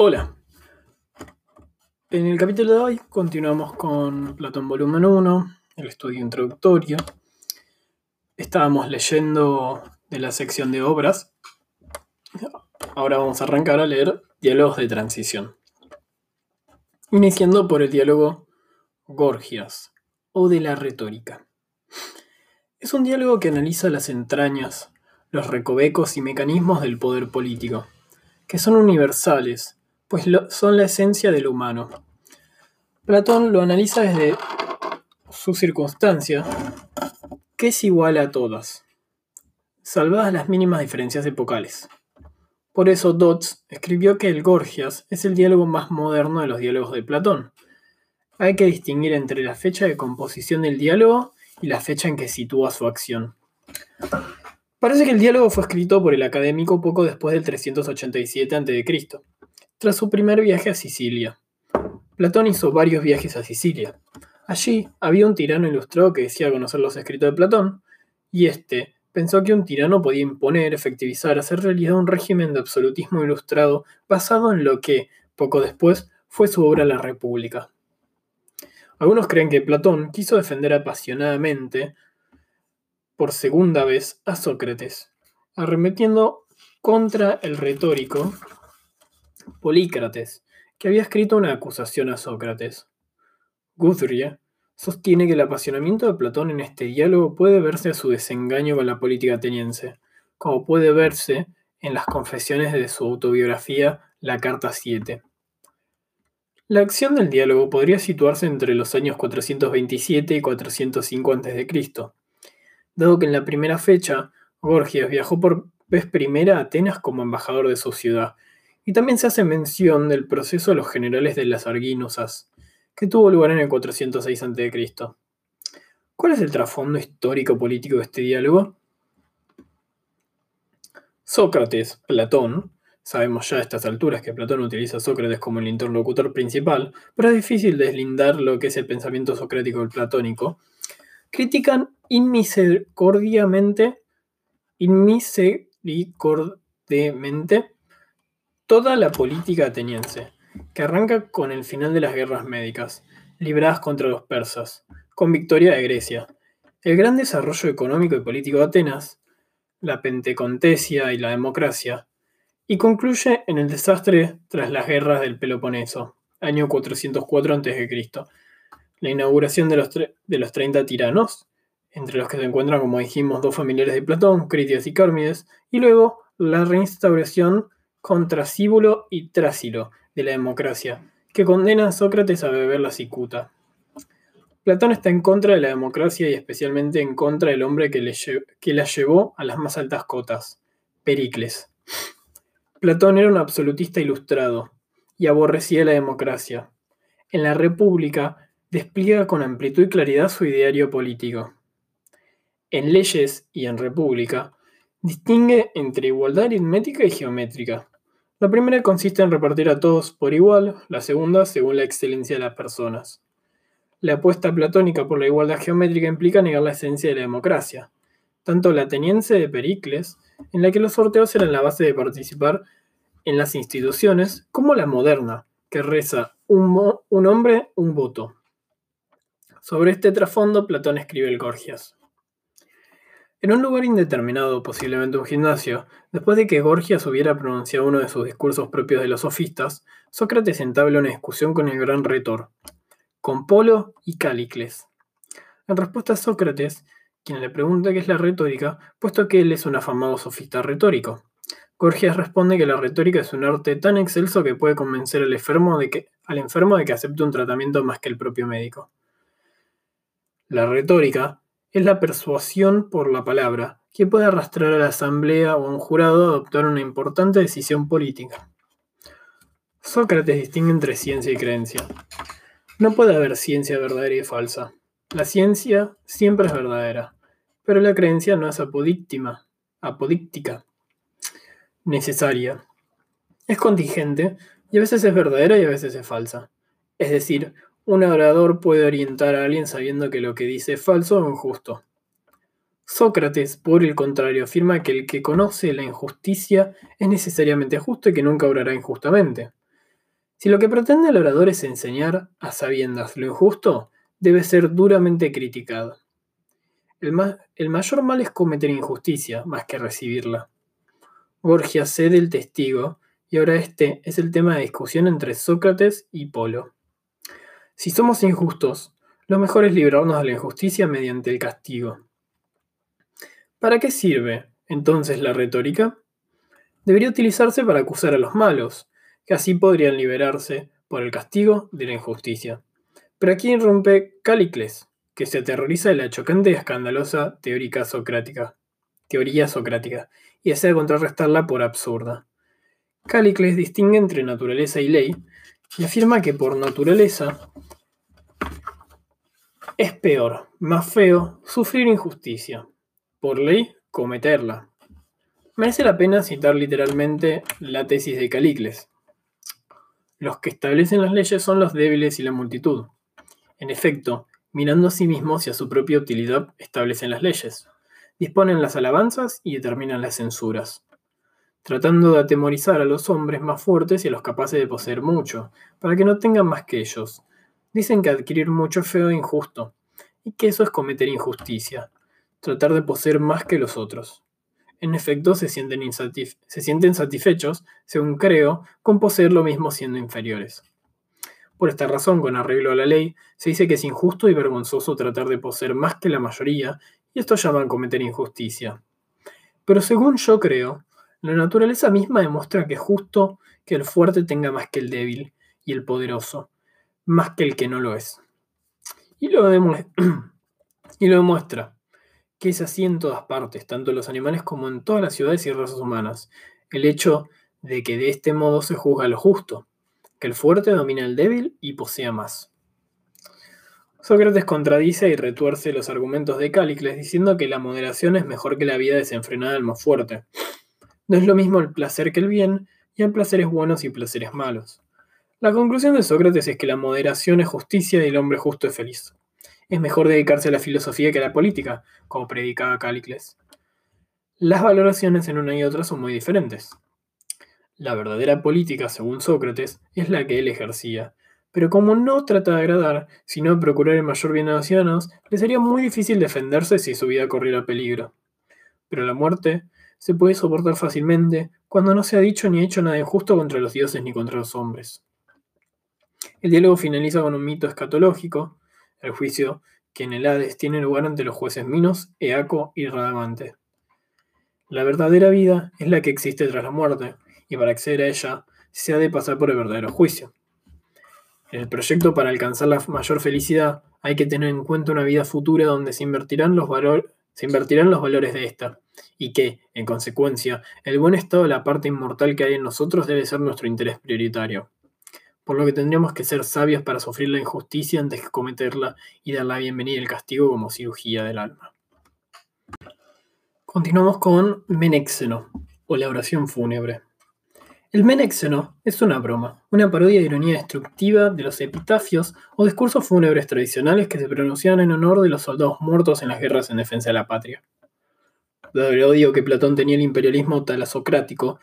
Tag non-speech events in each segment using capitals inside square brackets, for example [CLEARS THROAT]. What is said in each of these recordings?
Hola. En el capítulo de hoy continuamos con Platón Volumen 1, el estudio introductorio. Estábamos leyendo de la sección de obras. Ahora vamos a arrancar a leer diálogos de transición. Iniciando por el diálogo Gorgias o de la retórica. Es un diálogo que analiza las entrañas, los recovecos y mecanismos del poder político, que son universales pues son la esencia del humano. Platón lo analiza desde su circunstancia, que es igual a todas, salvadas las mínimas diferencias epocales. Por eso Dodds escribió que el Gorgias es el diálogo más moderno de los diálogos de Platón. Hay que distinguir entre la fecha de composición del diálogo y la fecha en que sitúa su acción. Parece que el diálogo fue escrito por el académico poco después del 387 a.C., tras su primer viaje a Sicilia. Platón hizo varios viajes a Sicilia. Allí había un tirano ilustrado que decía conocer los escritos de Platón, y éste pensó que un tirano podía imponer, efectivizar, hacer realidad un régimen de absolutismo ilustrado basado en lo que, poco después, fue su obra La República. Algunos creen que Platón quiso defender apasionadamente, por segunda vez, a Sócrates, arremetiendo contra el retórico Polícrates, que había escrito una acusación a Sócrates. Guthrie sostiene que el apasionamiento de Platón en este diálogo puede verse a su desengaño con la política ateniense, como puede verse en las confesiones de su autobiografía La Carta 7. La acción del diálogo podría situarse entre los años 427 y 405 a.C., dado que en la primera fecha Gorgias viajó por vez primera a Atenas como embajador de su ciudad y también se hace mención del proceso de los generales de las Arginusas, que tuvo lugar en el 406 a.C. ¿Cuál es el trasfondo histórico-político de este diálogo? Sócrates, Platón, sabemos ya a estas alturas que Platón utiliza a Sócrates como el interlocutor principal, pero es difícil deslindar lo que es el pensamiento socrático del platónico, critican inmisericordiamente, inmisericordiamente toda la política ateniense, que arranca con el final de las guerras médicas, libradas contra los persas, con victoria de Grecia, el gran desarrollo económico y político de Atenas, la pentecontesia y la democracia, y concluye en el desastre tras las guerras del Peloponeso, año 404 a.C., la inauguración de los, de los 30 tiranos, entre los que se encuentran, como dijimos, dos familiares de Platón, Critias y Cármides, y luego la reinstauración contra Cíbulo y Trásilo de la democracia, que condena a Sócrates a beber la cicuta. Platón está en contra de la democracia y especialmente en contra del hombre que la llevó a las más altas cotas, Pericles. Platón era un absolutista ilustrado y aborrecía la democracia. En la República despliega con amplitud y claridad su ideario político. En Leyes y en República Distingue entre igualdad aritmética y geométrica. La primera consiste en repartir a todos por igual, la segunda según la excelencia de las personas. La apuesta platónica por la igualdad geométrica implica negar la esencia de la democracia, tanto la ateniense de Pericles, en la que los sorteos eran la base de participar en las instituciones, como la moderna, que reza un, hombre, un voto. Sobre este trasfondo, Platón escribe el Gorgias. En un lugar indeterminado, posiblemente un gimnasio, después de que Gorgias hubiera pronunciado uno de sus discursos propios de los sofistas, Sócrates entabla una discusión con el gran retor, con Polo y Cálicles. En respuesta a Sócrates, quien le pregunta qué es la retórica, puesto que él es un afamado sofista retórico. Gorgias responde que la retórica es un arte tan excelso que puede convencer al enfermo de que, al enfermo de que acepte un tratamiento más que el propio médico. La retórica es la persuasión por la palabra, que puede arrastrar a la asamblea o a un jurado a adoptar una importante decisión política. Sócrates distingue entre ciencia y creencia. No puede haber ciencia verdadera y falsa. La ciencia siempre es verdadera, pero la creencia no es apodíctima, apodíctica, necesaria. Es contingente y a veces es verdadera y a veces es falsa. Es decir, un orador puede orientar a alguien sabiendo que lo que dice es falso o injusto. Sócrates, por el contrario, afirma que el que conoce la injusticia es necesariamente justo y que nunca obrará injustamente. Si lo que pretende el orador es enseñar a sabiendas lo injusto, debe ser duramente criticado. El, el mayor mal es cometer injusticia más que recibirla. Gorgias cede el testigo y ahora este es el tema de discusión entre Sócrates y Polo. Si somos injustos, lo mejor es librarnos de la injusticia mediante el castigo. ¿Para qué sirve entonces la retórica? Debería utilizarse para acusar a los malos, que así podrían liberarse por el castigo de la injusticia. Pero aquí irrumpe Calicles, que se aterroriza de la chocante y escandalosa teórica socrática, teoría socrática, y desea contrarrestarla por absurda. Calicles distingue entre naturaleza y ley y afirma que por naturaleza es peor, más feo, sufrir injusticia. Por ley, cometerla. Merece la pena citar literalmente la tesis de Calicles. Los que establecen las leyes son los débiles y la multitud. En efecto, mirando a sí mismos y a su propia utilidad, establecen las leyes, disponen las alabanzas y determinan las censuras tratando de atemorizar a los hombres más fuertes y a los capaces de poseer mucho, para que no tengan más que ellos. Dicen que adquirir mucho es feo e injusto, y que eso es cometer injusticia, tratar de poseer más que los otros. En efecto, se sienten, se sienten satisfechos, según creo, con poseer lo mismo siendo inferiores. Por esta razón, con arreglo a la ley, se dice que es injusto y vergonzoso tratar de poseer más que la mayoría, y esto llaman cometer injusticia. Pero según yo creo, la naturaleza misma demuestra que es justo que el fuerte tenga más que el débil y el poderoso, más que el que no lo es. Y lo, [CLEARS THROAT] y lo demuestra que es así en todas partes, tanto en los animales como en todas las ciudades y razas humanas. El hecho de que de este modo se juzga lo justo, que el fuerte domina al débil y posea más. Sócrates contradice y retuerce los argumentos de Cálicles diciendo que la moderación es mejor que la vida desenfrenada del más fuerte. No es lo mismo el placer que el bien, y hay placeres buenos y placeres malos. La conclusión de Sócrates es que la moderación es justicia y el hombre justo es feliz. Es mejor dedicarse a la filosofía que a la política, como predicaba Cálicles. Las valoraciones en una y otra son muy diferentes. La verdadera política, según Sócrates, es la que él ejercía, pero como no trata de agradar, sino de procurar el mayor bien a los ciudadanos, le sería muy difícil defenderse si su vida corriera peligro. Pero la muerte se puede soportar fácilmente cuando no se ha dicho ni hecho nada injusto contra los dioses ni contra los hombres. El diálogo finaliza con un mito escatológico, el juicio que en el Hades tiene lugar ante los jueces Minos, Eaco y Radamante. La verdadera vida es la que existe tras la muerte, y para acceder a ella se ha de pasar por el verdadero juicio. En el proyecto para alcanzar la mayor felicidad hay que tener en cuenta una vida futura donde se invertirán los, se invertirán los valores de esta, y que, en consecuencia, el buen estado de la parte inmortal que hay en nosotros debe ser nuestro interés prioritario. Por lo que tendríamos que ser sabios para sufrir la injusticia antes que cometerla y dar la bienvenida el castigo como cirugía del alma. Continuamos con Menéxeno, o la oración fúnebre. El Menéxeno es una broma, una parodia de ironía destructiva de los epitafios o discursos fúnebres tradicionales que se pronunciaban en honor de los soldados muertos en las guerras en defensa de la patria dado el odio que Platón tenía al imperialismo talasocrático,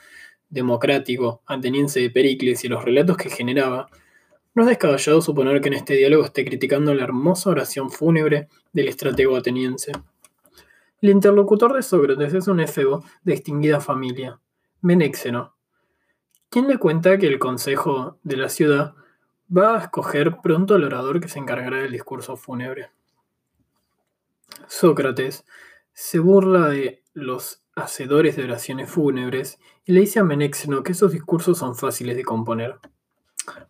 democrático, ateniense de Pericles y los relatos que generaba, no es descabellado suponer que en este diálogo esté criticando la hermosa oración fúnebre del estratego ateniense. El interlocutor de Sócrates es un efebo de distinguida familia, Menéxeno, quien le cuenta que el consejo de la ciudad va a escoger pronto al orador que se encargará del discurso fúnebre. Sócrates, se burla de los hacedores de oraciones fúnebres y le dice a Menéxeno que esos discursos son fáciles de componer.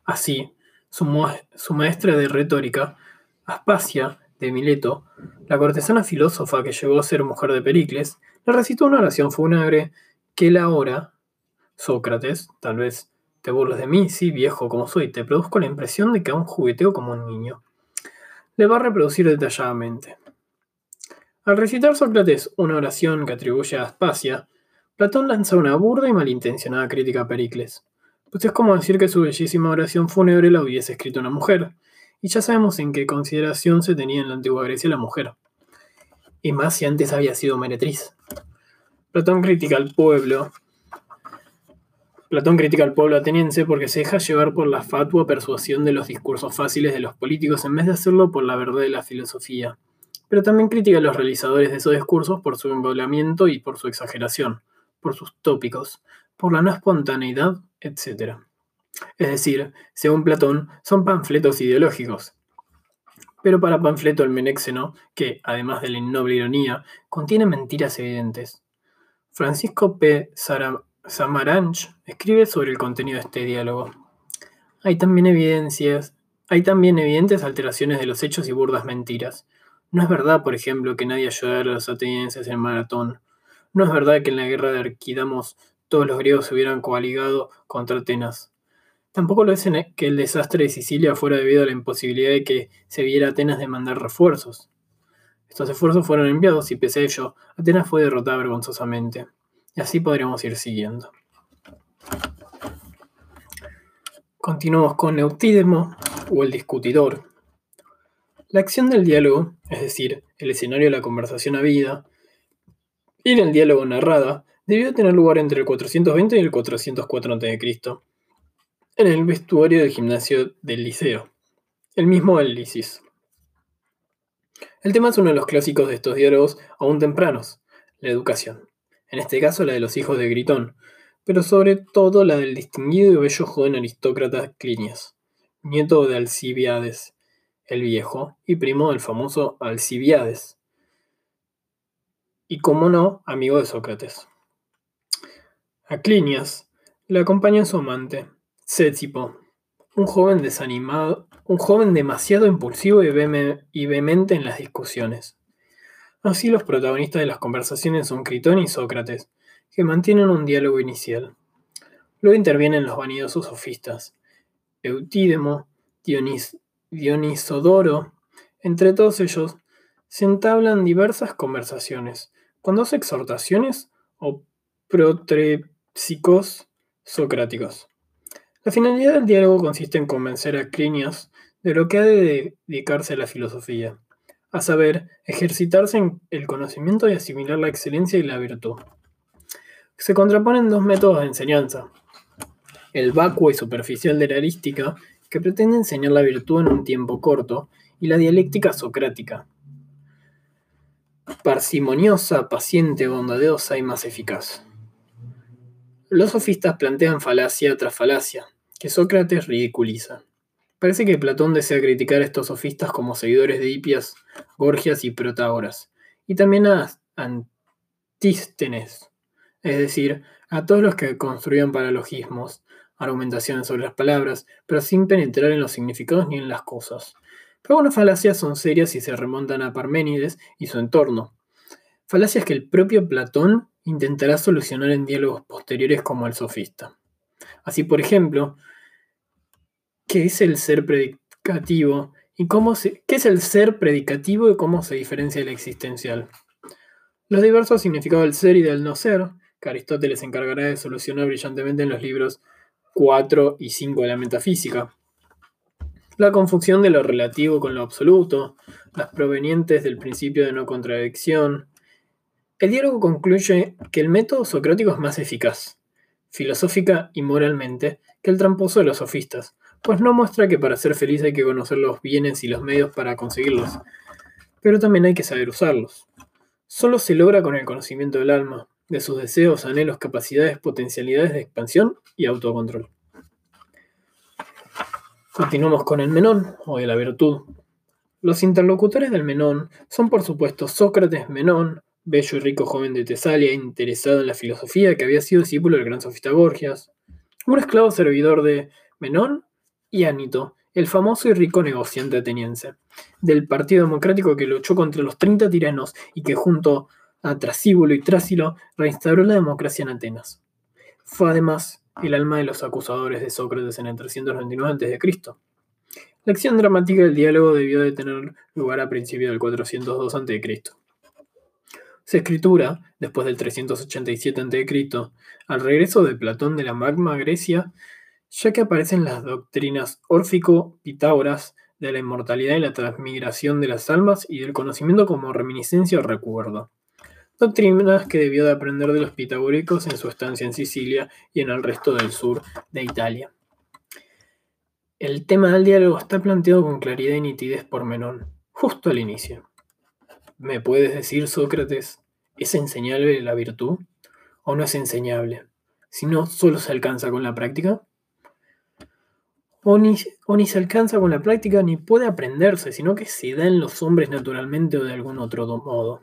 Así, su, maestra de retórica, Aspasia de Mileto, la cortesana filósofa que llegó a ser mujer de Pericles, le recitó una oración fúnebre que él ahora, Sócrates, tal vez te burles de mí, sí, viejo como soy, te produzco la impresión de que aún jugueteo como un niño. Le va a reproducir detalladamente. Al recitar Sócrates una oración que atribuye a Aspasia, Platón lanza una burda y malintencionada crítica a Pericles, pues es como decir que su bellísima oración fúnebre la hubiese escrito una mujer, y ya sabemos en qué consideración se tenía en la antigua Grecia la mujer, y más si antes había sido meretriz. Platón critica al pueblo, Platón critica al pueblo ateniense porque se deja llevar por la fatua persuasión de los discursos fáciles de los políticos en vez de hacerlo por la verdad de la filosofía. Pero también critica a los realizadores de esos discursos por su embolamiento y por su exageración, por sus tópicos, por la no espontaneidad, etc. Es decir, según Platón, son panfletos ideológicos. Pero para panfleto el menéxeno, que, además de la innoble ironía, contiene mentiras evidentes. Francisco P. Samaranch escribe sobre el contenido de este diálogo. Hay también evidencias, hay también evidentes alteraciones de los hechos y burdas mentiras. No es verdad, por ejemplo, que nadie ayudara a los atenienses en Maratón. No es verdad que en la guerra de Arquidamos todos los griegos se hubieran coaligado contra Atenas. Tampoco lo es que el desastre de Sicilia fuera debido a la imposibilidad de que se viera Atenas de mandar refuerzos. Estos esfuerzos fueron enviados y pese a ello, Atenas fue derrotada vergonzosamente. Y así podríamos ir siguiendo. Continuamos con Eutidemo o el discutidor. La acción del diálogo, es decir, el escenario de la conversación habida, y en el diálogo narrada, debió tener lugar entre el 420 y el 404 a.C., en el vestuario del gimnasio del Liceo, el mismo el Lisis. El tema es uno de los clásicos de estos diálogos aún tempranos, la educación en este caso la de los hijos de Gritón, pero sobre todo la del distinguido y bello joven aristócrata Clinias, nieto de Alcibiades el Viejo y primo del famoso Alcibiades, y como no, amigo de Sócrates. A Clinias le acompaña su amante, Cécipo, un joven desanimado, un joven demasiado impulsivo y vehemente en las discusiones. Así los protagonistas de las conversaciones son Critón y Sócrates, que mantienen un diálogo inicial. Luego intervienen los vanidosos sofistas, Eutídemo, Dionisodoro, entre todos ellos se entablan diversas conversaciones, con dos exhortaciones o protrépsicos socráticos. La finalidad del diálogo consiste en convencer a Clinias de lo que ha de dedicarse a la filosofía a saber, ejercitarse en el conocimiento y asimilar la excelencia y la virtud. Se contraponen dos métodos de enseñanza, el vacuo y superficial de la arística, que pretende enseñar la virtud en un tiempo corto, y la dialéctica socrática, parsimoniosa, paciente, bondadosa y más eficaz. Los sofistas plantean falacia tras falacia, que Sócrates ridiculiza. Parece que Platón desea criticar a estos sofistas como seguidores de Hipias, Gorgias y Protágoras, y también a Antístenes, es decir, a todos los que construían paralogismos, argumentaciones sobre las palabras, pero sin penetrar en los significados ni en las cosas. Pero algunas falacias son serias y se remontan a Parménides y su entorno. Falacias que el propio Platón intentará solucionar en diálogos posteriores como el sofista. Así, por ejemplo, qué es el ser predicativo y cómo se, qué es el ser predicativo y cómo se diferencia del existencial. Los diversos significados del ser y del no ser, que Aristóteles encargará de solucionar brillantemente en los libros 4 y 5 de la metafísica. La confusión de lo relativo con lo absoluto, las provenientes del principio de no contradicción. El diálogo concluye que el método socrático es más eficaz, filosófica y moralmente, que el tramposo de los sofistas, pues no muestra que para ser feliz hay que conocer los bienes y los medios para conseguirlos, pero también hay que saber usarlos. Solo se logra con el conocimiento del alma, de sus deseos, anhelos, capacidades, potencialidades de expansión y autocontrol. Continuamos con el Menón, o de la virtud. Los interlocutores del Menón son por supuesto Sócrates Menón, bello y rico joven de Tesalia, interesado en la filosofía, que había sido discípulo del gran sofista Gorgias, un esclavo servidor de Menón y Anito, el famoso y rico negociante ateniense, del Partido Democrático que luchó contra los 30 tiranos y que junto a Trasíbulo y Trásilo reinstauró la democracia en Atenas. Fue además el alma de los acusadores de Sócrates en el 399 a.C. La acción dramática del diálogo debió de tener lugar a principios del 402 a.C. Su escritura, después del 387 a.C., al regreso de Platón de la Magma Grecia, ya que aparecen las doctrinas órfico-pitágoras de la inmortalidad y la transmigración de las almas y del conocimiento como reminiscencia o recuerdo. doctrinas que debió de aprender de los pitagóricos en su estancia en Sicilia y en el resto del sur de Italia. El tema del diálogo está planteado con claridad y nitidez por Menón, justo al inicio. ¿Me puedes decir, Sócrates, ¿es enseñable la virtud o no es enseñable? Si no, solo se alcanza con la práctica. O ni, se alcanza con la práctica ni puede aprenderse, sino que se da en los hombres naturalmente o de algún otro modo.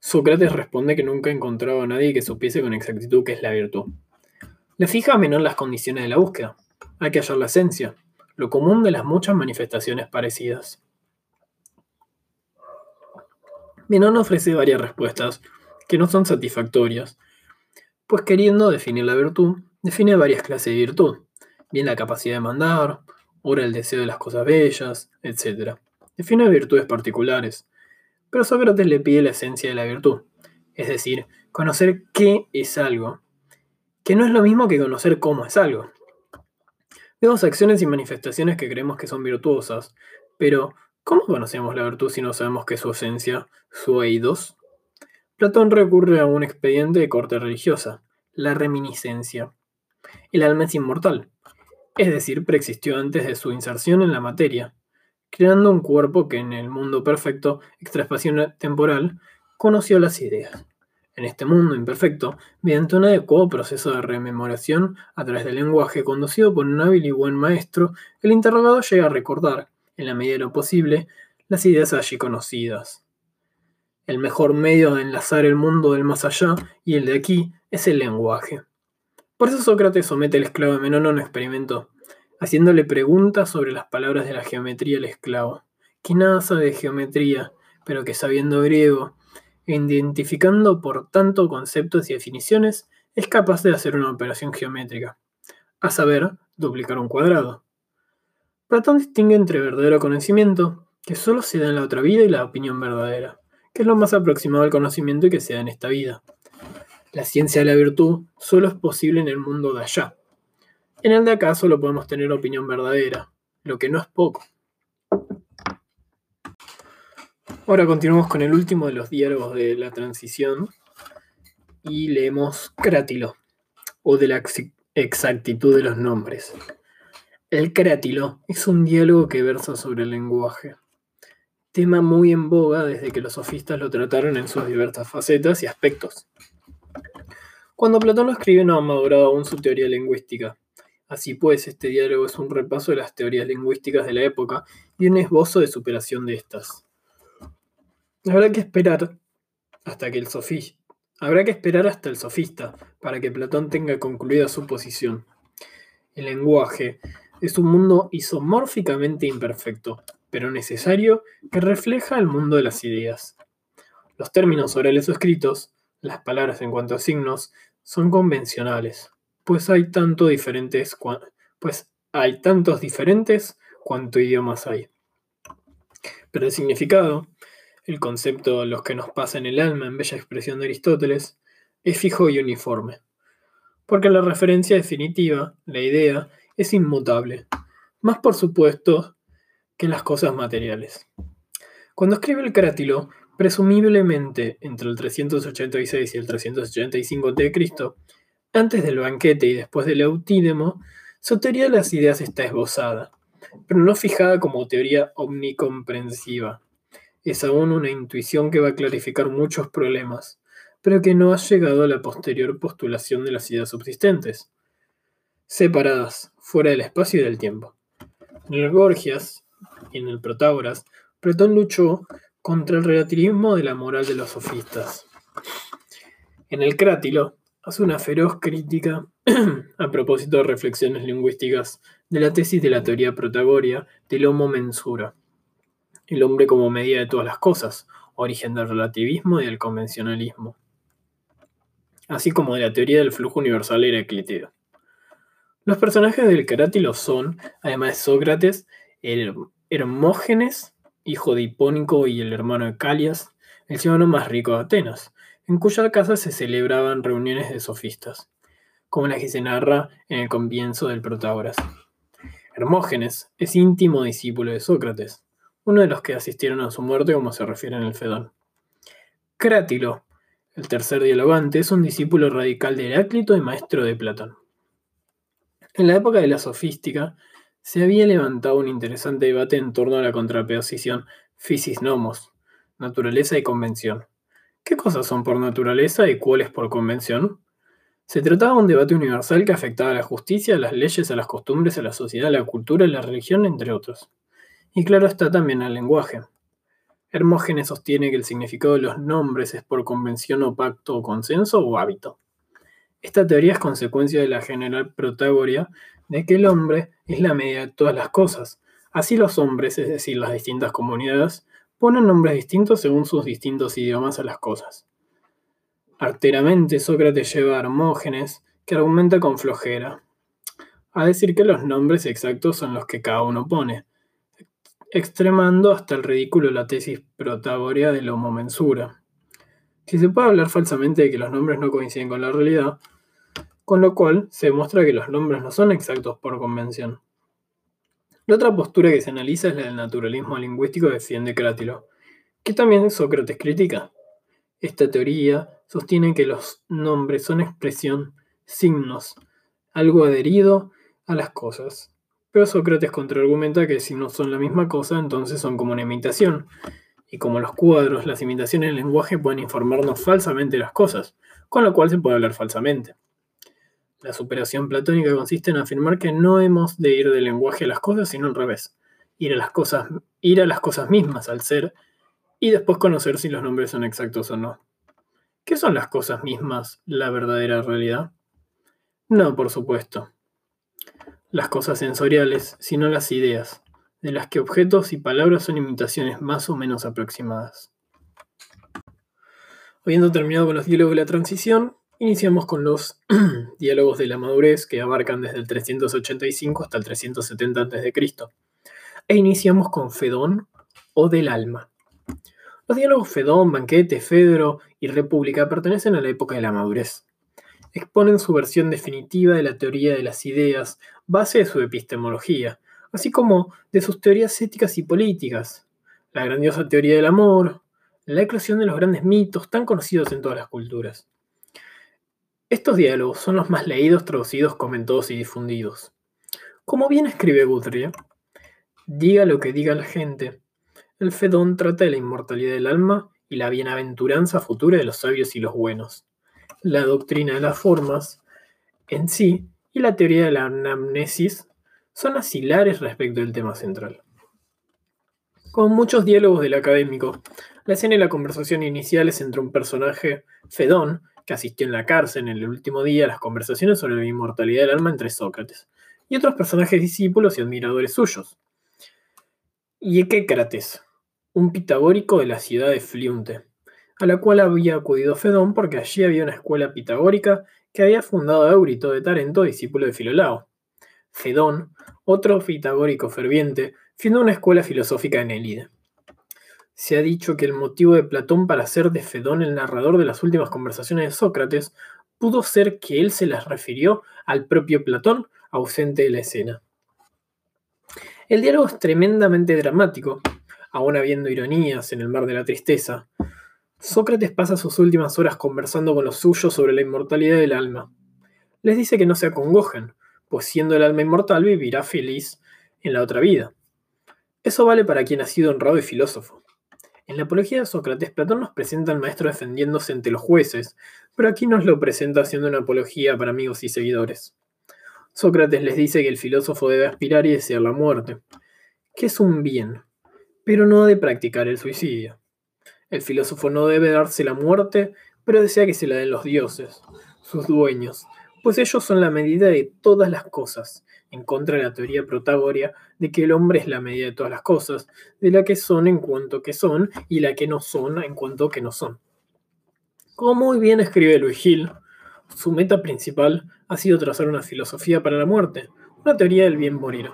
Sócrates responde que nunca ha encontrado a nadie que supiese con exactitud qué es la virtud. Le fija a menor las condiciones de la búsqueda. Hay que hallar la esencia, lo común de las muchas manifestaciones parecidas. Menón ofrece varias respuestas que no son satisfactorias, pues queriendo definir la virtud, define varias clases de virtud, bien la capacidad de mandar, ora el deseo de las cosas bellas, etc. Define virtudes particulares, pero Sócrates le pide la esencia de la virtud, es decir, conocer qué es algo, que no es lo mismo que conocer cómo es algo. Vemos acciones y manifestaciones que creemos que son virtuosas, pero ¿cómo conocemos la virtud si no sabemos qué es su esencia, su eidos? Platón recurre a un expediente de corte religiosa, la reminiscencia. El alma es inmortal, es decir, preexistió antes de su inserción en la materia, creando un cuerpo que en el mundo perfecto, extraespacio temporal, conoció las ideas. En este mundo imperfecto, mediante un adecuado proceso de rememoración a través del lenguaje conducido por un hábil y buen maestro, el interrogado llega a recordar, en la medida de lo posible, las ideas allí conocidas. El mejor medio de enlazar el mundo del más allá y el de aquí es el lenguaje. Por eso Sócrates somete al esclavo de Menón a un experimento haciéndole preguntas sobre las palabras de la geometría al esclavo, que nada sabe de geometría, pero que sabiendo griego identificando por tanto conceptos y definiciones, es capaz de hacer una operación geométrica, a saber, duplicar un cuadrado. Platón distingue entre verdadero conocimiento, que solo se da en la otra vida, y la opinión verdadera, que es lo más aproximado al conocimiento y que se da en esta vida. La ciencia de la virtud solo es posible en el mundo de allá, en el de acá solo podemos tener opinión verdadera, lo que no es poco. Ahora continuamos con el último de los diálogos de la transición y leemos Crátilo, o de la exactitud de los nombres. El crátilo es un diálogo que versa sobre el lenguaje, tema muy en boga desde que los sofistas lo trataron en sus diversas facetas y aspectos. Cuando Platón lo escribe no ha madurado aún su teoría lingüística, Así pues, este diálogo es un repaso de las teorías lingüísticas de la época y un esbozo de superación de estas. Habrá que esperar hasta que el sofista, habrá que esperar hasta el sofista para que Platón tenga concluida su posición. El lenguaje es un mundo isomórficamente imperfecto, pero necesario que refleja el mundo de las ideas. Los términos orales o escritos, las palabras en cuanto a signos, son convencionales pues hay, tanto diferentes, pues hay tantos diferentes cuanto idiomas hay. Pero el significado, el concepto los que nos pasa en el alma en bella expresión de Aristóteles, es fijo y uniforme. Porque la referencia definitiva, la idea, es inmutable, más por supuesto que las cosas materiales. Cuando escribe el Crátilo, presumiblemente entre el 386 y el 385 de Cristo, antes del banquete y después del eutídemo, su teoría de las ideas está esbozada, pero no fijada como teoría omnicomprensiva. Es aún una intuición que va a clarificar muchos problemas, pero que no ha llegado a la posterior postulación de las ideas subsistentes, separadas, fuera del espacio y del tiempo. En el Gorgias y en el Protágoras, Platón luchó contra el relativismo de la moral de los sofistas. En el Crátilo, hace una feroz crítica [CLEARS THROAT] a propósito de reflexiones lingüísticas de la tesis de la teoría protagoria del homo mensura, el hombre como medida de todas las cosas, origen del relativismo y del convencionalismo, así como de la teoría del flujo universal heráclito. Los personajes del Carátilo son, además de Sócrates, Hermógenes, hijo de Hipónico y el hermano de Calias, el ciudadano más rico de Atenas, en cuya casa se celebraban reuniones de sofistas, como la que se narra en el comienzo del Protágoras. Hermógenes es íntimo discípulo de Sócrates, uno de los que asistieron a su muerte como se refiere en el Fedón. Crátilo, el tercer dialogante, es un discípulo radical de Heráclito y maestro de Platón. En la época de la sofística, se había levantado un interesante debate en torno a la contraposición physis-nomos, naturaleza y convención. ¿Qué cosas son por naturaleza y cuáles por convención? Se trataba de un debate universal que afectaba a la justicia, a las leyes, a las costumbres, a la sociedad, a la cultura, a la religión, entre otros. Y claro está también al lenguaje. Hermógenes sostiene que el significado de los nombres es por convención o pacto o consenso o hábito. Esta teoría es consecuencia de la general protagoria de que el hombre es la medida de todas las cosas. Así los hombres, es decir, las distintas comunidades, ponen nombres distintos según sus distintos idiomas a las cosas. Arteramente, Sócrates lleva a Hermógenes, que argumenta con flojera, a decir que los nombres exactos son los que cada uno pone, extremando hasta el ridículo la tesis protagoria del homo mensura. Si se puede hablar falsamente de que los nombres no coinciden con la realidad, con lo cual se demuestra que los nombres no son exactos por convención. La otra postura que se analiza es la del naturalismo lingüístico de defiende Crátilo, que también Sócrates critica. Esta teoría sostiene que los nombres son expresión, signos, algo adherido a las cosas. Pero Sócrates contraargumenta que si no son la misma cosa, entonces son como una imitación. Y como los cuadros, las imitaciones del lenguaje pueden informarnos falsamente las cosas, con lo cual se puede hablar falsamente. La superación platónica consiste en afirmar que no hemos de ir del lenguaje a las cosas, sino al revés. Ir a las cosas, ir a las cosas mismas al ser y después conocer si los nombres son exactos o no. ¿Qué son las cosas mismas, la verdadera realidad? No, por supuesto. Las cosas sensoriales, sino las ideas, de las que objetos y palabras son imitaciones más o menos aproximadas. Habiendo terminado con los diálogos de la transición, iniciamos con los [CLEARS THROAT] diálogos de la madurez que abarcan desde el 385 hasta el 370 a.C. E iniciamos con Fedón o del alma. Los diálogos Fedón, Banquete, Fedro y República pertenecen a la época de la madurez. Exponen su versión definitiva de la teoría de las ideas, base de su epistemología, así como de sus teorías éticas y políticas, la grandiosa teoría del amor, la eclosión de los grandes mitos tan conocidos en todas las culturas. Estos diálogos son los más leídos, traducidos, comentados y difundidos. Como bien escribe Guthrie, diga lo que diga la gente, el Fedón trata de la inmortalidad del alma y la bienaventuranza futura de los sabios y los buenos, la doctrina de las formas en sí y la teoría de la anamnesis son asilares respecto del tema central. Con muchos diálogos del académico, la escena y la conversación inicial es entre un personaje, Fedón, que asistió en la cárcel en el último día a las conversaciones sobre la inmortalidad del alma entre Sócrates, y otros personajes discípulos y admiradores suyos. Y Equécrates, un pitagórico de la ciudad de Fliunte, a la cual había acudido Fedón porque allí había una escuela pitagórica que había fundado Eurito de Tarento, discípulo de Filolao. Fedón, otro pitagórico ferviente, fundó una escuela filosófica en Elide. Se ha dicho que el motivo de Platón para ser de Fedón el narrador de las últimas conversaciones de Sócrates pudo ser que él se las refirió al propio Platón, ausente de la escena. El diálogo es tremendamente dramático, aún habiendo ironías en el mar de la tristeza. Sócrates pasa sus últimas horas conversando con los suyos sobre la inmortalidad del alma. Les dice que no se acongojen, pues siendo el alma inmortal vivirá feliz en la otra vida. Eso vale para quien ha sido honrado y filósofo. En la apología de Sócrates, Platón nos presenta al maestro defendiéndose ante los jueces, pero aquí nos lo presenta haciendo una apología para amigos y seguidores. Sócrates les dice que el filósofo debe aspirar y desear la muerte, que es un bien, pero no de practicar el suicidio. El filósofo no debe darse la muerte, pero desea que se la den los dioses, sus dueños, pues ellos son la medida de todas las cosas, en contra de la teoría protagoria de que el hombre es la medida de todas las cosas, de la que son en cuanto que son y la que no son en cuanto que no son. Como muy bien escribe Louis Gil, su meta principal ha sido trazar una filosofía para la muerte, una teoría del bien morir,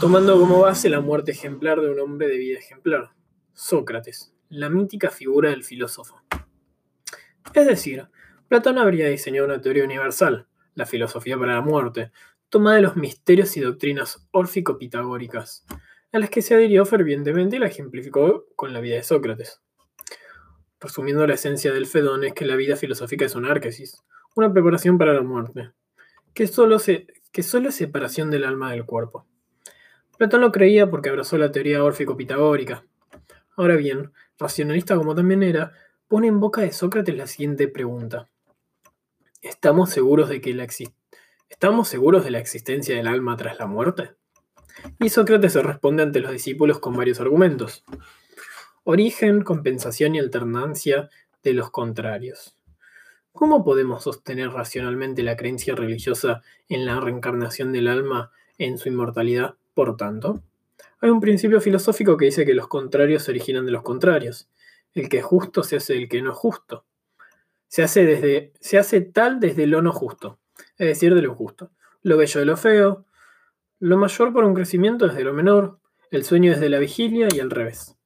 tomando como base la muerte ejemplar de un hombre de vida ejemplar, Sócrates, la mítica figura del filósofo. Es decir, Platón habría diseñado una teoría universal, la filosofía para la muerte, tomada de los misterios y doctrinas órfico-pitagóricas, a las que se adhirió fervientemente y la ejemplificó con la vida de Sócrates. Resumiendo, la esencia del Fedón es que la vida filosófica es un árquesis, una preparación para la muerte, que solo, que solo es separación del alma del cuerpo. Platón lo creía porque abrazó la teoría órfico-pitagórica. Ahora bien, racionalista como también era, pone en boca de Sócrates la siguiente pregunta. ¿Estamos seguros de que la ¿Estamos seguros de la existencia del alma tras la muerte? Y Sócrates se responde ante los discípulos con varios argumentos. Origen, compensación y alternancia de los contrarios. ¿Cómo podemos sostener racionalmente la creencia religiosa en la reencarnación del alma en su inmortalidad, por tanto? Hay un principio filosófico que dice que los contrarios se originan de los contrarios. El que es justo se hace el que no es justo. Se hace, desde, se hace tal desde lo no justo, es decir, de lo justo. Lo bello de lo feo, lo mayor por un crecimiento desde lo menor, el sueño desde la vigilia y al revés.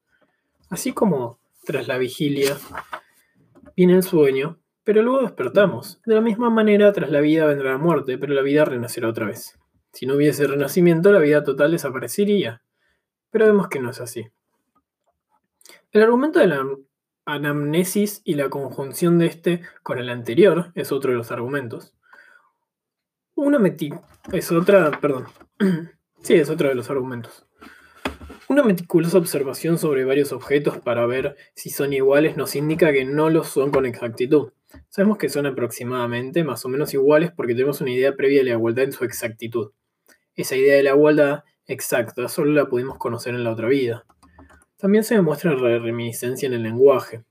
Así como tras la vigilia viene el sueño, pero luego despertamos. De la misma manera, tras la vida vendrá la muerte, pero la vida renacerá otra vez. Si no hubiese renacimiento, la vida total desaparecería. Pero vemos que no es así. El argumento de la anamnesis y la conjunción de este con el anterior es otro de los argumentos. Una es otra, perdón. [CLEARS THROAT] sí, es otro de los argumentos. Una meticulosa observación sobre varios objetos para ver si son iguales nos indica que no lo son con exactitud. Sabemos que son aproximadamente más o menos iguales porque tenemos una idea previa de la igualdad en su exactitud. Esa idea de la igualdad exacta solo la pudimos conocer en la otra vida. También se demuestra la reminiscencia en el lenguaje.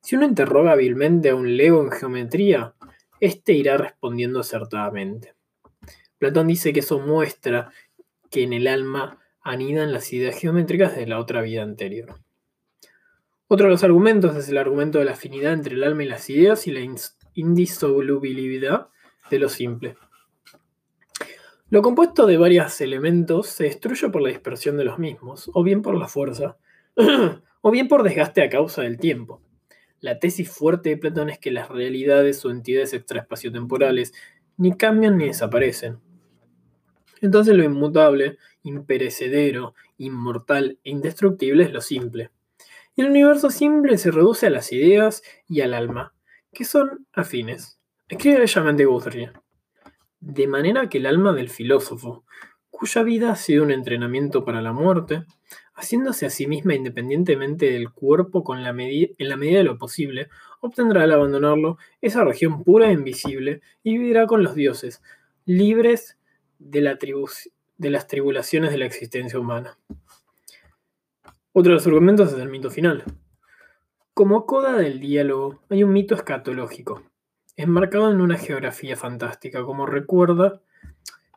Si uno interroga hábilmente a un lego en geometría, éste irá respondiendo acertadamente. Platón dice que eso muestra que en el alma anidan las ideas geométricas de la otra vida anterior. Otro de los argumentos es el argumento de la afinidad entre el alma y las ideas y la indisolubilidad de lo simple. Lo compuesto de varios elementos se destruye por la dispersión de los mismos, o bien por la fuerza, [CLEARS THROAT] o bien por desgaste a causa del tiempo. La tesis fuerte de Platón es que las realidades o entidades extraespaciotemporales ni cambian ni desaparecen. Entonces lo inmutable, imperecedero, inmortal e indestructible es lo simple. Y el universo simple se reduce a las ideas y al alma, que son afines. Escribe bellamente Guthrie. De manera que el alma del filósofo, cuya vida ha sido un entrenamiento para la muerte, haciéndose a sí misma independientemente del cuerpo con la en la medida de lo posible, obtendrá al abandonarlo esa región pura e invisible y vivirá con los dioses, libres de, de las tribulaciones de la existencia humana. Otro de los argumentos es el mito final. Como coda del diálogo, hay un mito escatológico, enmarcado en una geografía fantástica, como recuerda,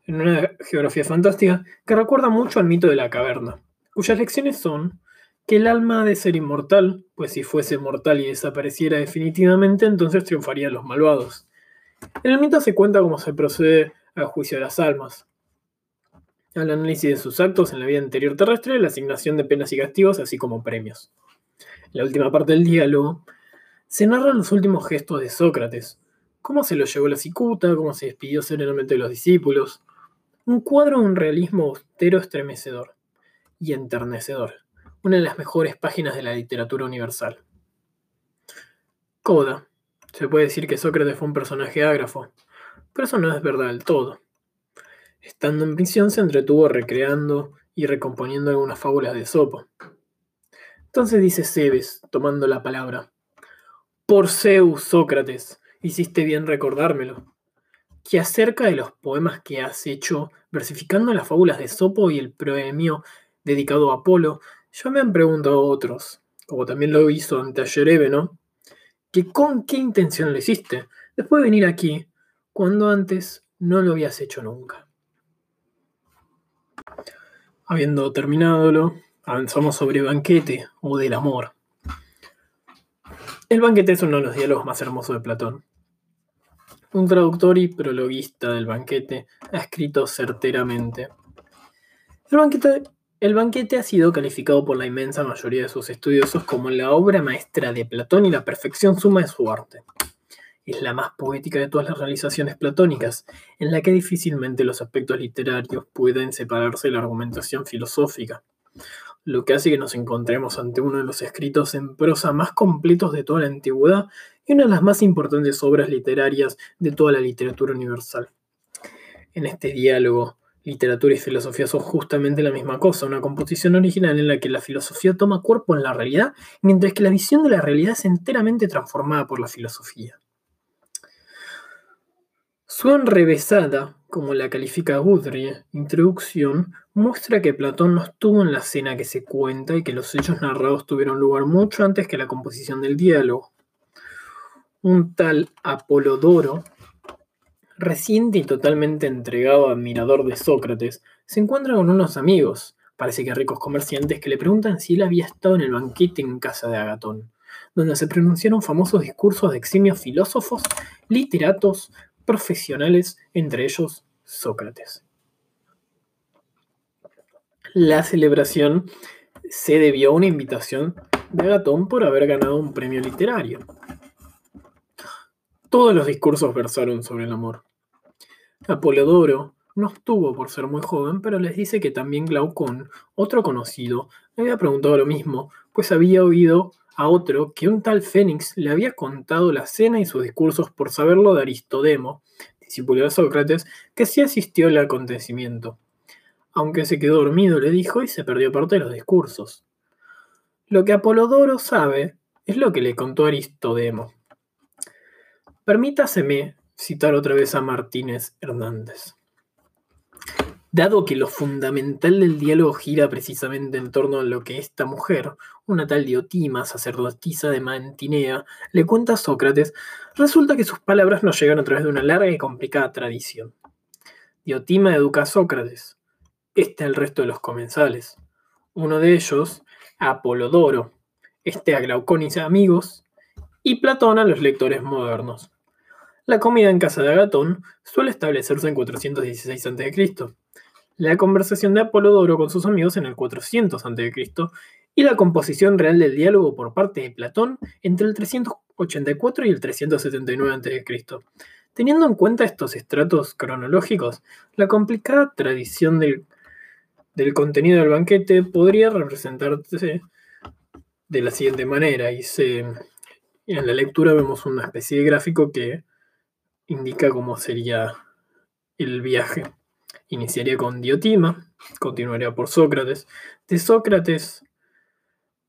en una geografía fantástica que recuerda mucho al mito de la caverna, cuyas lecciones son que el alma ha de ser inmortal, pues si fuese mortal y desapareciera definitivamente, entonces triunfarían los malvados. En el mito se cuenta cómo se procede al juicio de las almas, al análisis de sus actos en la vida anterior terrestre, la asignación de penas y castigos, así como premios. En la última parte del diálogo, se narran los últimos gestos de Sócrates, cómo se lo llevó la cicuta, cómo se despidió serenamente de los discípulos. Un cuadro de un realismo austero estremecedor y enternecedor, una de las mejores páginas de la literatura universal. Coda. Se puede decir que Sócrates fue un personaje ágrafo, pero eso no es verdad del todo. Estando en prisión se entretuvo recreando y recomponiendo algunas fábulas de Sopo. Entonces dice Cebes, tomando la palabra, Por Zeus, Sócrates, hiciste bien recordármelo, que acerca de los poemas que has hecho, versificando las fábulas de Sopo y el proemio dedicado a Apolo, ya me han preguntado otros, como también lo hizo ante ¿no? que con qué intención lo hiciste, después de venir aquí, cuando antes no lo habías hecho nunca. Habiendo terminado, avanzamos sobre banquete o del amor. El banquete es uno de los diálogos más hermosos de Platón. Un traductor y prologuista del banquete ha escrito certeramente. El banquete, el banquete ha sido calificado por la inmensa mayoría de sus estudiosos como la obra maestra de Platón y la perfección suma de su arte es la más poética de todas las realizaciones platónicas, en la que difícilmente los aspectos literarios pueden separarse de la argumentación filosófica. lo que hace que nos encontremos ante uno de los escritos en prosa más completos de toda la antigüedad y una de las más importantes obras literarias de toda la literatura universal. En este diálogo, literatura y filosofía son justamente la misma cosa, una composición original en la que la filosofía toma cuerpo en la realidad, mientras que la visión de la realidad es enteramente transformada por la filosofía. Su enrevesada, como la califica Guthrie, introducción, muestra que Platón no estuvo en la escena que se cuenta y que los hechos narrados tuvieron lugar mucho antes que la composición del diálogo. Un tal Apolodoro reciente y totalmente entregado admirador de Sócrates, se encuentra con unos amigos, parece que ricos comerciantes, que le preguntan si él había estado en el banquete en casa de Agatón, donde se pronunciaron famosos discursos de eximios filósofos, literatos, profesionales, entre ellos Sócrates. La celebración se debió a una invitación de Agatón por haber ganado un premio literario. Todos los discursos versaron sobre el amor. Apolodoro no estuvo por ser muy joven, pero les dice que también Glaucón, otro conocido, le había preguntado lo mismo, pues había oído a otro que un tal Fénix le había contado la cena y sus discursos por saberlo de Aristodemo, discípulo de Sócrates, que sí asistió al acontecimiento. Aunque se quedó dormido, le dijo, y se perdió parte de los discursos. Lo que Apolodoro sabe es lo que le contó Aristodemo. Permítaseme citar otra vez a Martínez Hernández. Dado que lo fundamental del diálogo gira precisamente en torno a lo que esta mujer, una tal Diotima, sacerdotisa de Mantinea, le cuenta a Sócrates, resulta que sus palabras nos llegan a través de una larga y complicada tradición. Diotima educa a Sócrates. Este el resto de los comensales. Uno de ellos, Apolodoro, este a Glauconis amigos, y Platón a los lectores modernos. La comida en casa de Agatón suele establecerse en 416 a.C., la conversación de Apolodoro con sus amigos en el 400 a.C. y la composición real del diálogo por parte de Platón entre el 384 y el 379 a.C. Teniendo en cuenta estos estratos cronológicos, la complicada tradición del, del contenido del banquete podría representarse de la siguiente manera. Y en la lectura vemos una especie de gráfico que indica cómo sería el viaje. Iniciaría con Diotima, continuaría por Sócrates. De Sócrates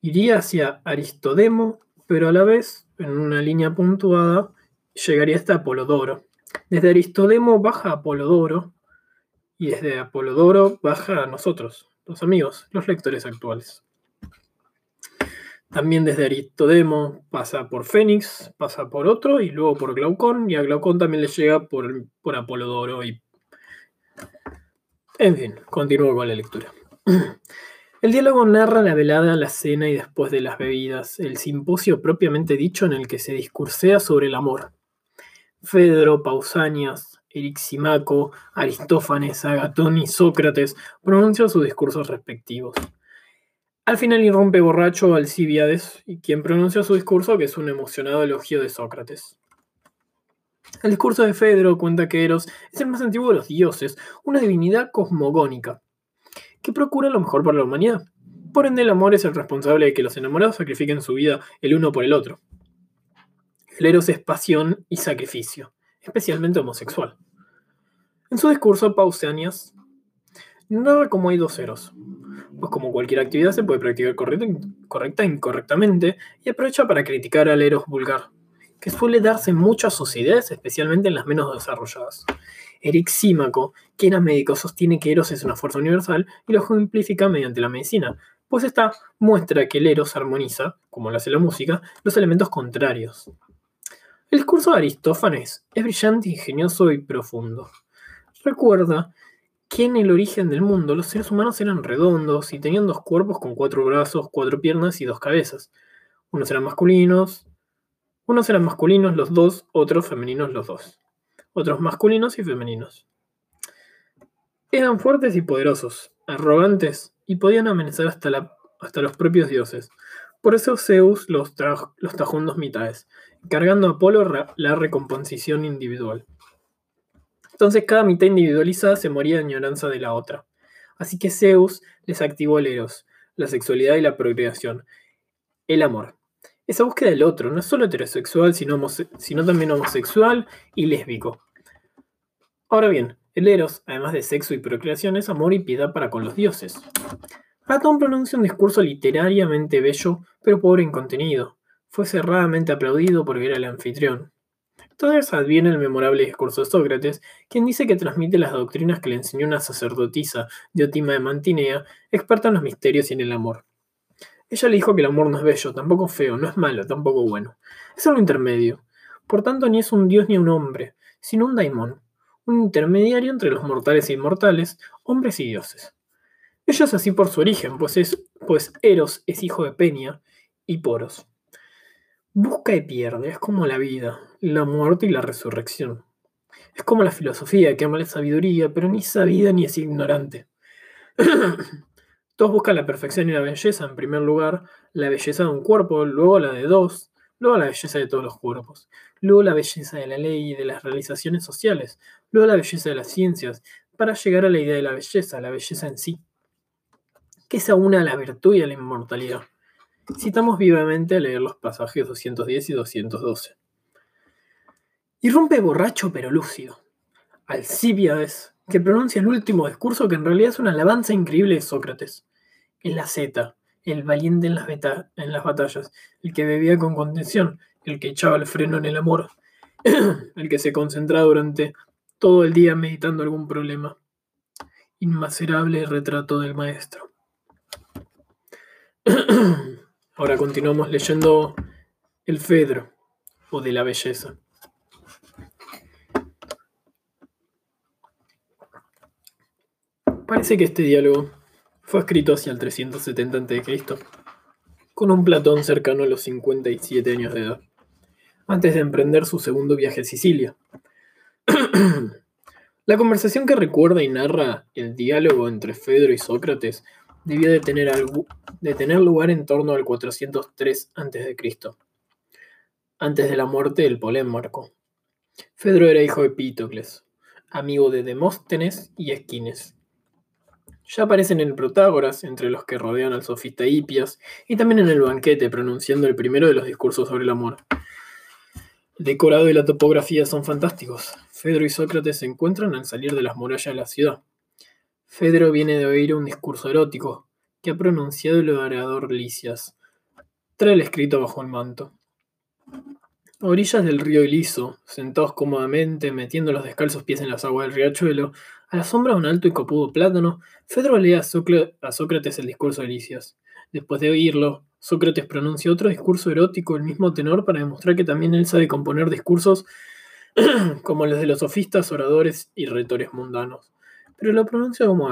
iría hacia Aristodemo, pero a la vez, en una línea puntuada, llegaría hasta Apolodoro. Desde Aristodemo baja Apolodoro y desde Apolodoro baja a nosotros, los amigos, los lectores actuales. También desde Aristodemo pasa por Fénix, pasa por otro y luego por Glaucón, y a Glaucón también le llega por, por Apolodoro. Y... En fin, continúo con la lectura. [CLEARS THROAT] El diálogo narra la velada, la cena y después de las bebidas, el simposio propiamente dicho en el que se discursea sobre el amor. Fedro, Pausanias, Erixímaco, Aristófanes, Agatón y Sócrates pronuncian sus discursos respectivos. Al final irrumpe borracho Alcibiades, quien pronuncia su discurso que es un emocionado elogio de Sócrates. El discurso de Fedro cuenta que Eros es el más antiguo de los dioses, una divinidad cosmogónica, que procura lo mejor para la humanidad. Por ende, el amor es el responsable de que los enamorados sacrifiquen su vida el uno por el otro. El Eros es pasión y sacrificio, especialmente homosexual. En su discurso, Pausanias narra cómo hay dos Eros, pues como cualquier actividad se puede practicar correcta e incorrectamente, y aprovecha para criticar al eros vulgar, que suele darse en muchas sociedades, especialmente en las menos desarrolladas. Eric Símaco, que era médico, sostiene que Eros es una fuerza universal y lo ejemplifica mediante la medicina, pues esta muestra que el Eros armoniza, como lo hace la música, los elementos contrarios. El discurso de Aristófanes es brillante, ingenioso y profundo. Recuerda que en el origen del mundo los seres humanos eran redondos y tenían dos cuerpos con cuatro brazos, cuatro piernas y dos cabezas. Unos eran masculinos, unos eran masculinos los dos, otros femeninos los dos. Otros masculinos y femeninos. Eran fuertes y poderosos, arrogantes y podían amenazar hasta, hasta los propios dioses. Por eso Zeus los, los tajó en dos mitades, cargando a Apolo la recomposición individual. Entonces cada mitad individualizada se moría de añoranza de la otra. Así que Zeus les activó el Eros, la sexualidad y la procreación. El amor. Esa búsqueda del otro, no es solo heterosexual, sino, también homosexual y lésbico. Ahora bien, el Eros, además de sexo y procreación, es amor y piedad para con los dioses. Platón pronuncia un discurso literariamente bello, pero pobre en contenido. Fue cerradamente aplaudido porque era el anfitrión. Todos adviene el memorable discurso de Sócrates, quien dice que transmite las doctrinas que le enseñó una sacerdotisa, Diotima de Mantinea, experta en los misterios y en el amor. Ella le dijo que el amor no es bello, tampoco feo, no es malo, tampoco bueno. Es algo intermedio. Por tanto, ni es un dios ni un hombre, sino un daimón, un intermediario entre los mortales e inmortales, hombres y dioses. Ella es así por su origen, pues, es, pues Eros es hijo de Peña y Poros. Busca y pierde, es como la vida, la muerte y la resurrección. Es como la filosofía que ama la sabiduría, pero ni sabida ni es ignorante. [CLEARS THROAT] Todos buscan la perfección y la belleza, en primer lugar, la belleza de un cuerpo, luego la de dos, luego la belleza de todos los cuerpos, luego la belleza de la ley y de las realizaciones sociales, luego la belleza de las ciencias, para llegar a la idea de la belleza, la belleza en sí, que se aúna a la virtud y a la inmortalidad. Citamos vivamente a leer los pasajes 210 y 212. Irrumpe borracho pero lúcido. Alcibiades, que pronuncia el último discurso que en realidad es una alabanza increíble de Sócrates. El asceta, el valiente en las, en las batallas, el que bebía con contención, el que echaba el freno en el amor, [CLEARS THROAT] el que se concentraba durante todo el día meditando algún problema. Inmacerable retrato del maestro. [CLEARS THROAT] Ahora continuamos leyendo el Fedro o de la belleza. Parece que este diálogo fue escrito hacia el 370 a.C., con un Platón cercano a los 57 años de edad, antes de emprender su segundo viaje a Sicilia. [CLEARS THROAT] La conversación que recuerda y narra el diálogo entre Fedro y Sócrates debió de tener, lugar en torno al 403 a.C., antes de la muerte del Polémarco. Fedro era hijo de Pítocles, amigo de Demóstenes y Esquines. Ya aparecen en Protágoras, entre los que rodean al sofista Hipias, y también en el banquete, pronunciando el primero de los discursos sobre el amor. El decorado y la topografía son fantásticos. Fedro y Sócrates se encuentran al salir de las murallas de la ciudad. Fedro viene de oír un discurso erótico que ha pronunciado el orador Licias. Trae el escrito bajo el manto. A orillas del río Iliso, sentados cómodamente, metiendo los descalzos pies en las aguas del riachuelo, a la sombra de un alto y copudo plátano, Fedro lee a, Sócrates el discurso de Licias. Después de oírlo, Sócrates pronuncia otro discurso erótico, el mismo tenor, para demostrar que también él sabe componer discursos [CLEARS THROAT] como los de los sofistas, oradores y retores mundanos pero lo pronuncia como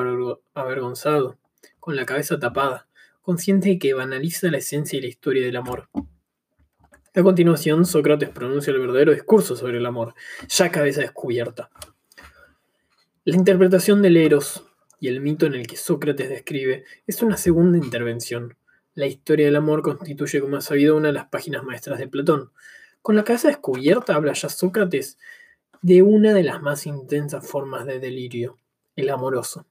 avergonzado, con la cabeza tapada, consciente de que banaliza la esencia y la historia del amor. A continuación, Sócrates pronuncia el verdadero discurso sobre el amor, ya cabeza descubierta. La interpretación del Eros y el mito en el que Sócrates describe es una segunda intervención. La historia del amor constituye, como ha sabido, una de las páginas maestras de Platón. Con la cabeza descubierta habla ya Sócrates de una de las más intensas formas de delirio, el amoroso.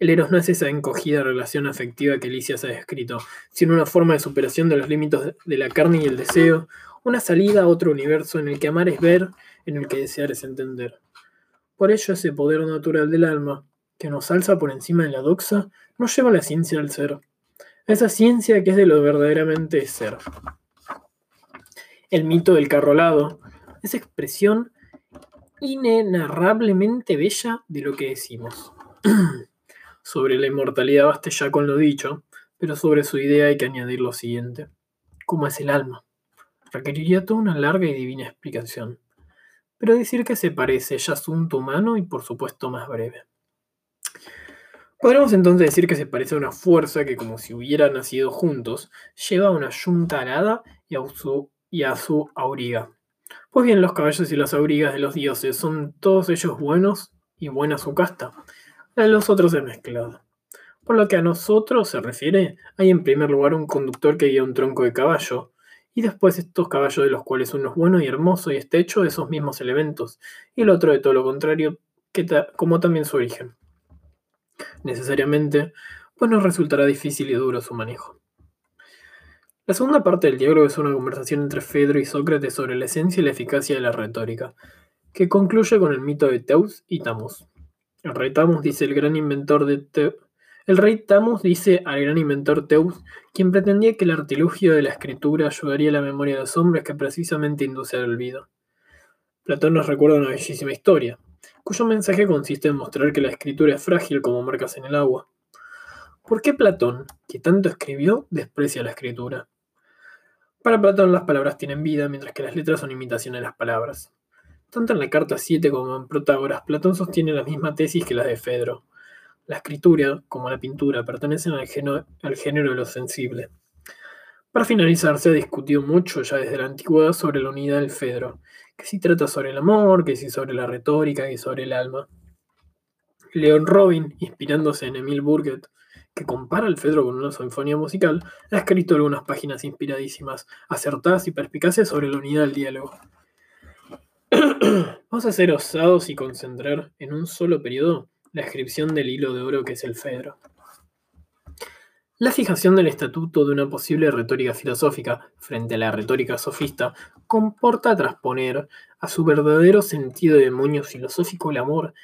El eros no es esa encogida relación afectiva que Licias ha descrito, sino una forma de superación de los límites de la carne y el deseo, una salida a otro universo en el que amar es ver, en el que desear es entender. Por ello ese poder natural del alma, que nos alza por encima de la doxa, nos lleva a la ciencia del ser, esa ciencia que es de lo verdaderamente ser. El mito del carrolado es expresión inenarrablemente bella de lo que decimos. [CLEARS THROAT] sobre la inmortalidad baste ya con lo dicho, pero sobre su idea hay que añadir lo siguiente. ¿Cómo es el alma? Requeriría toda una larga y divina explicación, pero decir que se parece ya asunto humano y por supuesto más breve. Podremos entonces decir que se parece a una fuerza que, como si hubieran nacido juntos, lleva a una yunta arada y y a su auriga. Pues bien, los caballos y las aurigas de los dioses son todos ellos buenos y buena su casta. De los otros es mezclada. Por lo que a nosotros se refiere, hay en primer lugar un conductor que guía un tronco de caballo, y después estos caballos de los cuales uno es bueno y hermoso y está hecho de esos mismos elementos, y el otro de todo lo contrario, que como también su origen. Necesariamente, pues nos resultará difícil y duro su manejo. La segunda parte del diálogo es una conversación entre Fedro y Sócrates sobre la esencia y la eficacia de la retórica, que concluye con el mito de Teus y Tamus. El rey Tamus dice el gran inventor de dice al gran inventor Teus, quien pretendía que el artilugio de la escritura ayudaría a la memoria de los hombres que precisamente induce al olvido. Platón nos recuerda una bellísima historia, cuyo mensaje consiste en mostrar que la escritura es frágil como marcas en el agua. ¿Por qué Platón, que tanto escribió, desprecia la escritura? Para Platón las palabras tienen vida, mientras que las letras son imitaciones de las palabras. Tanto en la carta 7 como en Protágoras, Platón sostiene la misma tesis que las de Fedro. La escritura, como la pintura, pertenecen al, género de lo sensible. Para finalizar, se ha discutido mucho ya desde la antigüedad sobre la unidad del Fedro, que si trata sobre el amor, que si sobre la retórica y sobre el alma. Leon Robin, inspirándose en Emil Burget, que compara el Fedro con una sinfonía musical, ha escrito algunas páginas inspiradísimas, acertadas y perspicaces sobre la unidad del diálogo. [CLEARS THROAT] Vamos a ser osados y concentrar en un solo periodo la descripción del hilo de oro que es el Fedro. La fijación del estatuto de una posible retórica filosófica frente a la retórica sofista comporta transponer a su verdadero sentido de demonio filosófico el amor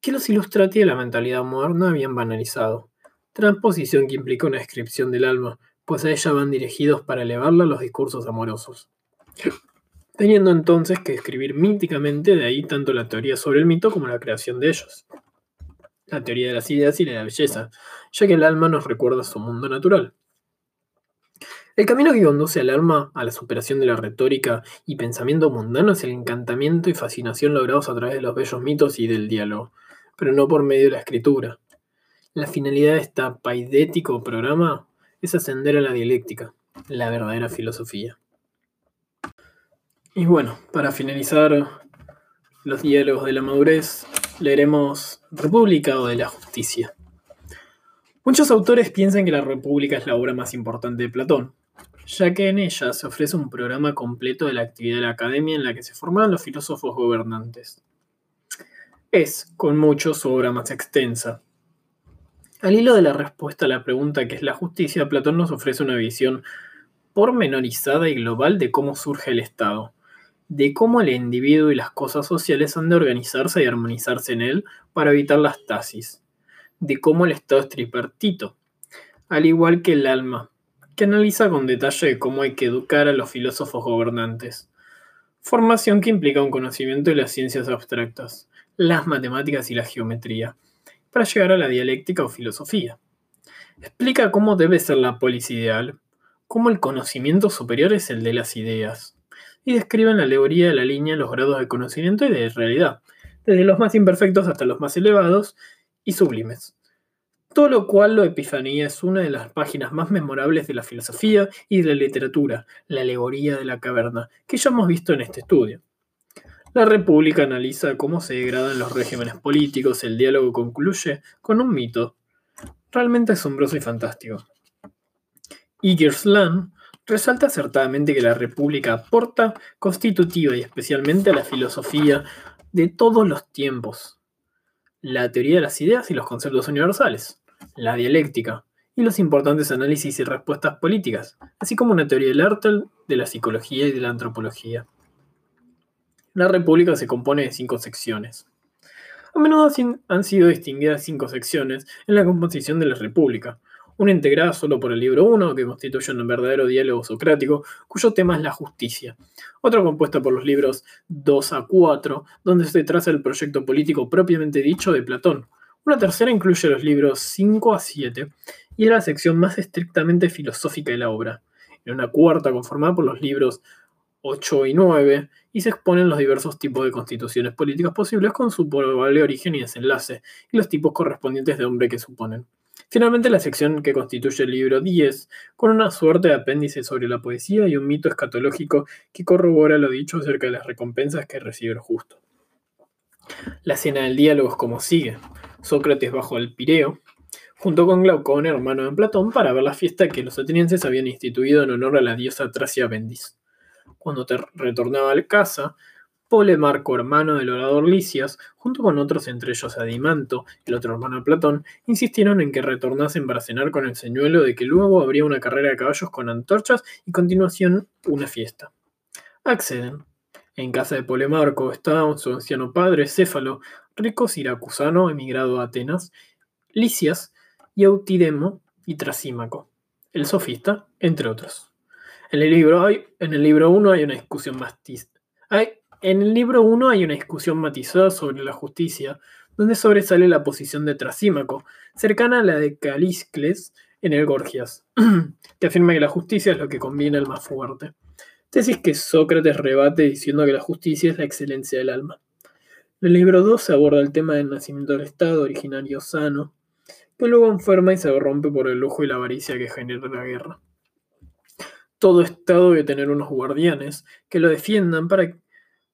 que los ilustrati de la mentalidad moderna habían banalizado. Transposición que implica una descripción del alma, pues a ella van dirigidos para elevarla los discursos amorosos. Teniendo entonces que escribir míticamente de ahí tanto la teoría sobre el mito como la creación de ellos la teoría de las ideas y la belleza, ya que el alma nos recuerda su mundo natural. El camino que conduce al alma a la superación de la retórica y pensamiento mundano es el encantamiento y fascinación logrados a través de los bellos mitos y del diálogo, pero no por medio de la escritura. La finalidad de este paidético programa es ascender a la dialéctica, la verdadera filosofía. Y bueno, para finalizar los diálogos de la madurez, leeremos República o de la Justicia. Muchos autores piensan que la República es la obra más importante de Platón, ya que en ella se ofrece un programa completo de la actividad de la academia en la que se forman los filósofos gobernantes. Es, con mucho, su obra más extensa. Al hilo de la respuesta a la pregunta que es la justicia, Platón nos ofrece una visión pormenorizada y global de cómo surge el Estado, de cómo el individuo y las cosas sociales han de organizarse y armonizarse en él para evitar las tasis, de cómo el Estado es tripartito, al igual que el alma, que analiza con detalle cómo hay que educar a los filósofos gobernantes, formación que implica un conocimiento de las ciencias abstractas, las matemáticas y la geometría, para llegar a la dialéctica o filosofía. Explica cómo debe ser la polis ideal, cómo el conocimiento superior es el de las ideas, y describen la alegoría de la línea los grados de conocimiento y de realidad, desde los más imperfectos hasta los más elevados y sublimes. Todo lo cual la Epifanía es una de las páginas más memorables de la filosofía y de la literatura, la alegoría de la caverna, que ya hemos visto en este estudio. La República analiza cómo se degradan los regímenes políticos, el diálogo concluye con un mito realmente asombroso y fantástico. Igerslan resalta acertadamente que la República aporta constitutiva y especialmente a la filosofía de todos los tiempos, la teoría de las ideas y los conceptos universales, la dialéctica y los importantes análisis y respuestas políticas, así como una teoría del arte, de la psicología y de la antropología. La República se compone de cinco secciones. A menudo han sido distinguidas cinco secciones en la composición de la República, una integrada solo por el libro 1, que constituye un verdadero diálogo socrático, cuyo tema es la justicia, otra compuesta por los libros 2 a 4, donde se traza el proyecto político propiamente dicho de Platón, una tercera incluye los libros 5 a 7 y es la sección más estrictamente filosófica de la obra, y una cuarta conformada por los libros 8 y 9, y se exponen los diversos tipos de constituciones políticas posibles con su probable origen y desenlace, y los tipos correspondientes de hombre que suponen. Finalmente, la sección que constituye el libro 10, con una suerte de apéndice sobre la poesía y un mito escatológico que corrobora lo dicho acerca de las recompensas que recibe el justo. La escena del diálogo es como sigue. Sócrates bajo el Pireo, junto con Glaucón, hermano de Platón, para ver la fiesta que los atenienses habían instituido en honor a la diosa Tracia Bendis. Cuando te retornaba al casa, Polemarco, hermano del orador Licias, junto con otros, entre ellos Adimanto, el otro hermano de Platón, insistieron en que retornasen para cenar con el señuelo de que luego habría una carrera de caballos con antorchas y continuación una fiesta. Acceden. En casa de Polemarco estaba su anciano padre, Céfalo, rico siracusano emigrado a Atenas, Licias y Autidemo y Trasímaco, el sofista, entre otros. En el libro hay, en el libro 1 hay una discusión matiz, hay, en el libro 1 hay una discusión matizada sobre la justicia, donde sobresale la posición de Trasímaco, cercana a la de Caliscles en el Gorgias, [CLEARS THROAT] que afirma que la justicia es lo que conviene al más fuerte. Tesis que Sócrates rebate diciendo que la justicia es la excelencia del alma. En el libro 2 se aborda el tema del nacimiento del Estado originario sano, que luego enferma y se rompe por el lujo y la avaricia que genera la guerra. Todo Estado debe tener unos guardianes que lo defiendan para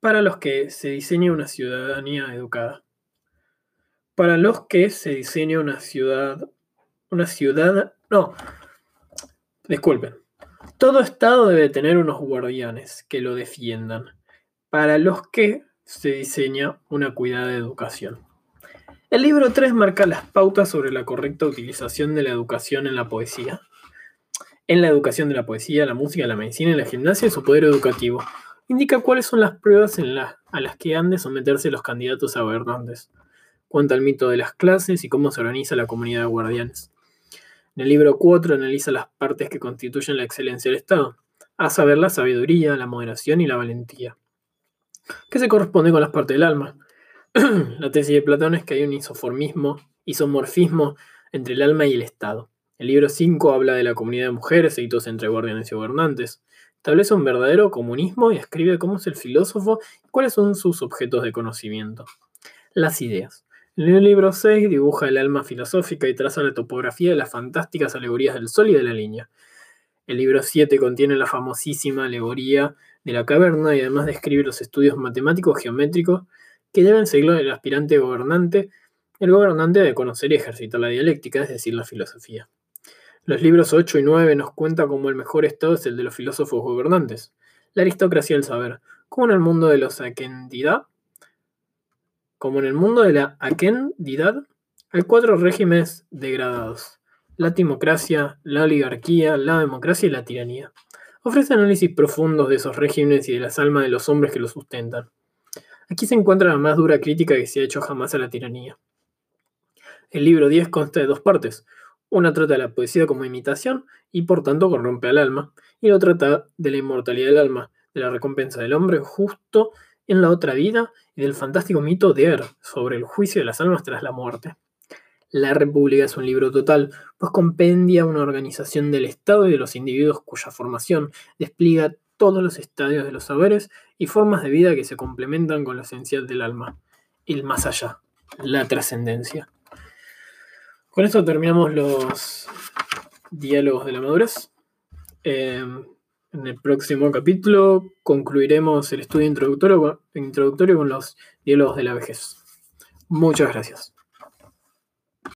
para los que se diseña una ciudadanía educada. Para los que se diseña una ciudad, una ciudad, no, disculpen. Todo Estado debe tener unos guardianes que lo defiendan, para los que se diseña una cuidada educación. El libro 3 marca las pautas sobre la correcta utilización de la educación en la poesía. En la educación de la poesía, la música, la medicina y la gimnasia y su poder educativo, indica cuáles son las pruebas a las que han de someterse los candidatos a gobernantes. Cuenta el mito de las clases y cómo se organiza la comunidad de guardianes. En el libro 4 analiza las partes que constituyen la excelencia del Estado, a saber la sabiduría, la moderación y la valentía, que se corresponde con las partes del alma. [CLEARS THROAT] la tesis de Platón es que hay un isomorfismo entre el alma y el Estado. El libro 5 habla de la comunidad de mujeres, seguidos entre guardianes y gobernantes. Establece un verdadero comunismo y escribe cómo es el filósofo y cuáles son sus objetos de conocimiento. Las ideas. En el libro 6 dibuja el alma filosófica y traza la topografía de las fantásticas alegorías del sol y de la línea. El libro 7 contiene la famosísima alegoría de la caverna y además describe los estudios matemáticos geométricos que deben seguir el aspirante gobernante. El gobernante debe conocer y ejercitar la dialéctica, es decir, la filosofía. Los libros 8 y 9 nos cuentan cómo el mejor estado es el de los filósofos gobernantes, la aristocracia del saber, como en el mundo de los aquendidad, como en el mundo de la aquendidad, hay cuatro regímenes degradados, la timocracia, la oligarquía, la democracia y la tiranía. Ofrece análisis profundos de esos regímenes y de las almas de los hombres que los sustentan. Aquí se encuentra la más dura crítica que se ha hecho jamás a la tiranía. El libro 10 consta de dos partes, una trata de la poesía como imitación y por tanto corrompe al alma, y la otra trata de la inmortalidad del alma, de la recompensa del hombre justo en la otra vida y del fantástico mito de Er sobre el juicio de las almas tras la muerte. La República es un libro total, pues compendia una organización del Estado y de los individuos cuya formación despliega todos los estadios de los saberes y formas de vida que se complementan con lo esencial del alma, el más allá, la trascendencia. Con esto terminamos los diálogos de la madurez. Em, en el próximo capítulo concluiremos el estudio introductorio, introductorio con los diálogos de la vejez. Muchas gracias.